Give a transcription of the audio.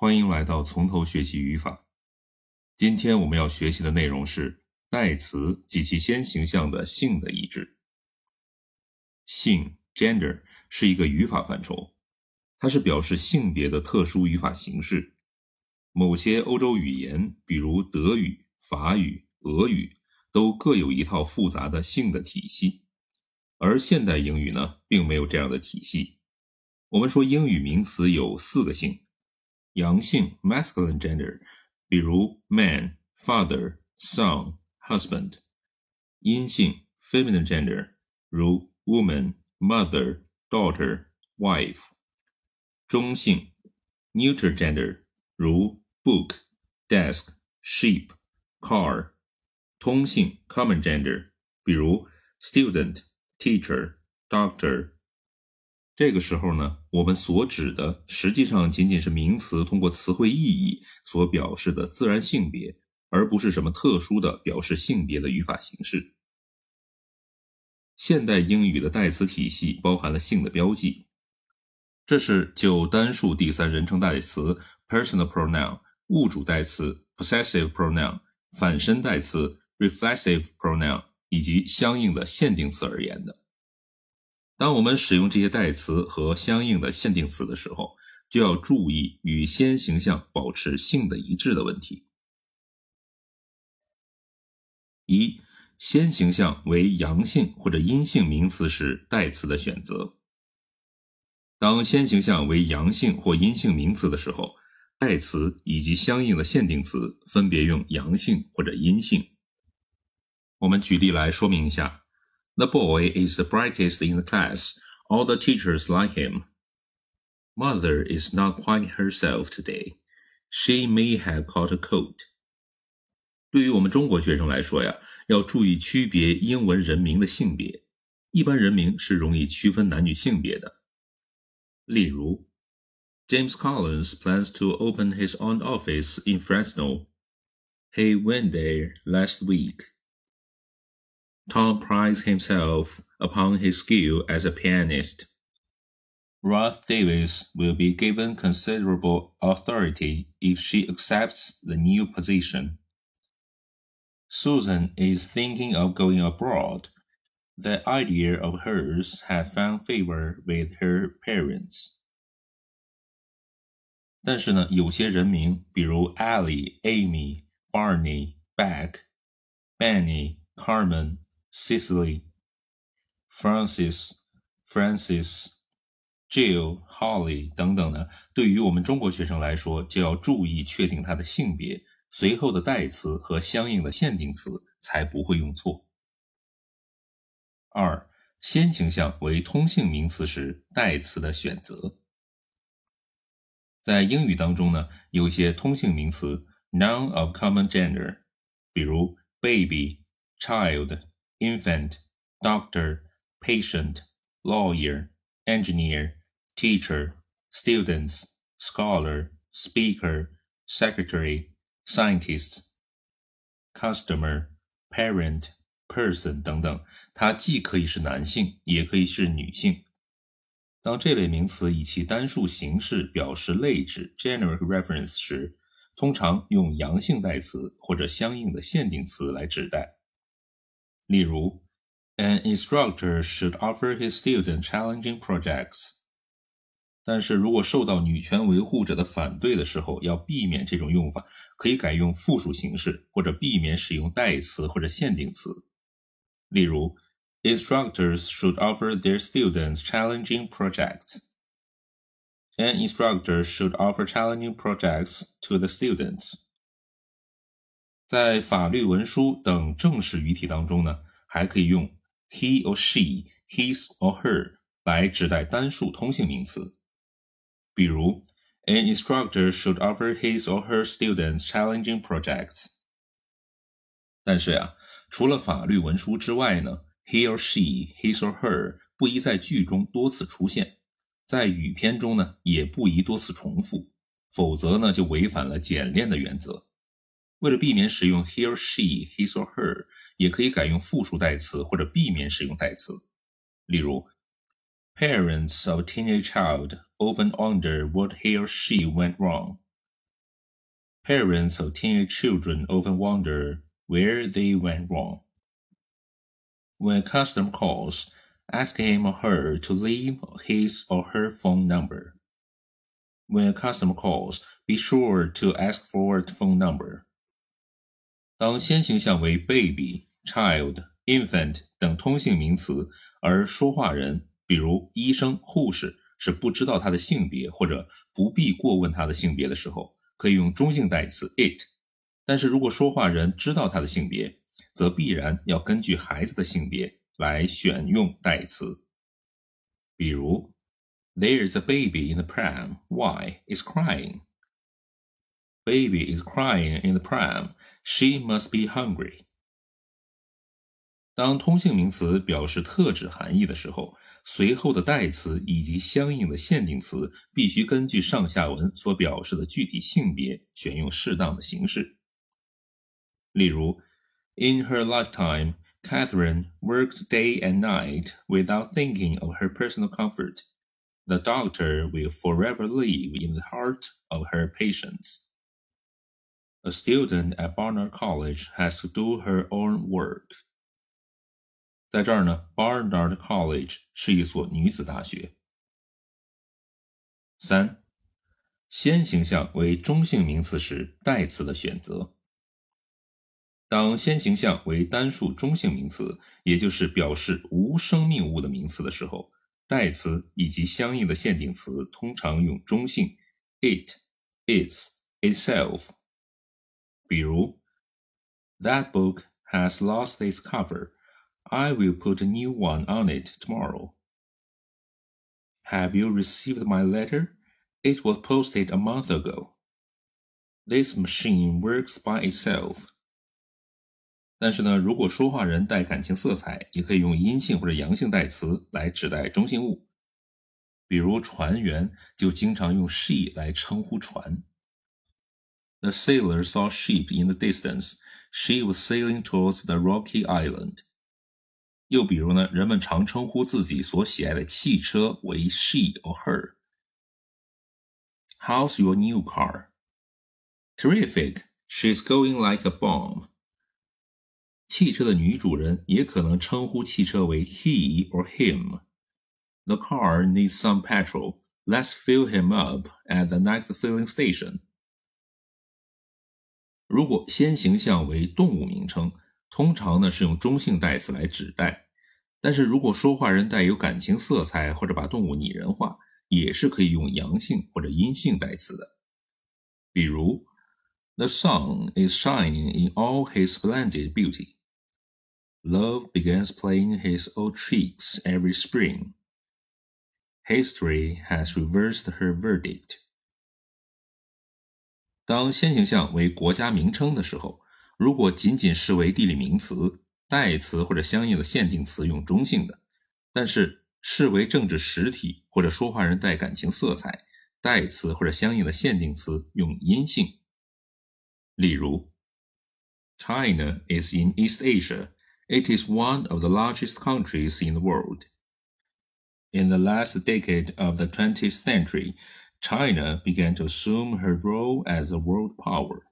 欢迎来到从头学习语法。今天我们要学习的内容是代词及其先形象的性的一致。性 （gender） 是一个语法范畴，它是表示性别的特殊语法形式。某些欧洲语言，比如德语、法语、俄语，都各有一套复杂的性的体系，而现代英语呢，并没有这样的体系。我们说英语名词有四个性。阳性 （masculine gender），比如 man、father、son、husband；阴性 （feminine gender），如 woman、mother、daughter、wife；中性 （neuter gender），如 book、desk、sheep、car；通性 （common gender），比如 student、teacher、doctor。 这个时候呢，我们所指的实际上仅仅是名词通过词汇意义所表示的自然性别，而不是什么特殊的表示性别的语法形式。现代英语的代词体系包含了性的标记，这是就单数第三人称代词 personal pronoun、物主代词 possessive pronoun、反身代词 reflexive pronoun 以及相应的限定词而言的。当我们使用这些代词和相应的限定词的时候，就要注意与先形象保持性的一致的问题。一、先形象为阳性或者阴性名词时，代词的选择。当先形象为阳性或阴性名词的时候，代词以及相应的限定词分别用阳性或者阴性。我们举例来说明一下。The boy is the brightest in the class. All the teachers like him. Mother is not quite herself today. She may have caught a cold. 对于我们中国学生来说呀，要注意区别英文人名的性别。一般人名是容易区分男女性别的。例如，James Collins plans to open his own office in Fresno. He went there last week. Tom prides himself upon his skill as a pianist. Ruth Davis will be given considerable authority if she accepts the new position. Susan is thinking of going abroad. The idea of hers has found favor with her parents. 但是呢，有些人名，比如 Allie、Amy、Barney、Beck、Benny、Carmen Cecily、Francis、Francis、Jill、Holly 等等呢，对于我们中国学生来说，就要注意确定它的性别，随后的代词和相应的限定词才不会用错。二、先形象为通性名词时，代词的选择。在英语当中呢，有一些通性名词 noun of common gender，比如 baby、child。infant, doctor, patient, lawyer, engineer, teacher, students, scholar, speaker, secretary, scientist, customer, parent, person 等等，它既可以是男性，也可以是女性。当这类名词以其单数形式表示类指 （generic reference） 时，通常用阳性代词或者相应的限定词来指代。 例如，An instructor should offer his students challenging projects。但是如果受到女权维护者的反对的时候，要避免这种用法，可以改用复数形式，或者避免使用代词或者限定词。例如，Instructors should offer their students challenging projects。An instructor should offer challenging projects to the students。 在法律文书等正式语体当中呢，还可以用 he or she、his or her 来指代单数通性名词。比如，An instructor should offer his or her students challenging projects。但是呀，除了法律文书之外呢，he or she、his or her 不宜在句中多次出现，在语篇中呢也不宜多次重复，否则呢就违反了简练的原则。为了避免使用 he or she、his or her，也可以改用复数代词或者避免使用代词。例如，Parents of a teenage child often wonder what he or she went wrong。 Parents of teenage children often wonder where they went wrong. When a customer calls, ask him or her to leave his or her phone number. When a customer calls, be sure to ask for a phone number. 当先行项为 baby、child、infant 等通性名词，而说话人，比如医生、护士，是不知道他的性别或者不必过问他的性别的时候，可以用中性代词 it。但是如果说话人知道他的性别，则必然要根据孩子的性别来选用代词。比如，There is a baby in the pram. Why is crying? Baby is crying in the pram. She must be hungry. 当通性名词表示特指含义的时候，随后的代词以及相应的限定词必须根据上下文所表示的具体性别选用适当的形式。例如，In her lifetime, Catherine worked day and night without thinking of her personal comfort. The doctor will forever live in the heart of her patients. A student at Barnard College has to do her own work. 在这儿呢，Barnard College 是一所女子大学。三，先形象为中性名词时，代词的选择。当先形象为单数中性名词，也就是表示无生命物的名词的时候，代词以及相应的限定词通常用中性，it、its、itself。比如，That book has lost its cover. I will put a new one on it tomorrow. Have you received my letter? It was posted a month ago. This machine works by itself. 但是呢，如果说话人带感情色彩，也可以用阴性或者阳性代词来指代中性物。比如船员就经常用 she 来称呼船。 The sailor saw sheep in the distance. She was sailing towards the rocky island. 又比如呢，人们常称呼自己所喜爱的汽车为 she or her。How's your new car? Terrific. She's going like a bomb. 汽车的女主人也可能称呼汽车为 he or him。The car needs some petrol. Let's fill him up at the next filling station. 如果先形象为动物名称，通常呢是用中性代词来指代。但是如果说话人带有感情色彩或者把动物拟人化，也是可以用阳性或者阴性代词的。比如，The sun is shining in all his splendid beauty. Love begins playing his old tricks every spring. History has reversed her verdict. 当先形象为国家名称的时候，如果仅仅视为地理名词，代词或者相应的限定词用中性的；但是视为政治实体或者说话人带感情色彩，代词或者相应的限定词用阴性。例如，China is in East Asia. It is one of the largest countries in the world. In the last decade of the 20th century, China began to assume her role as a world power.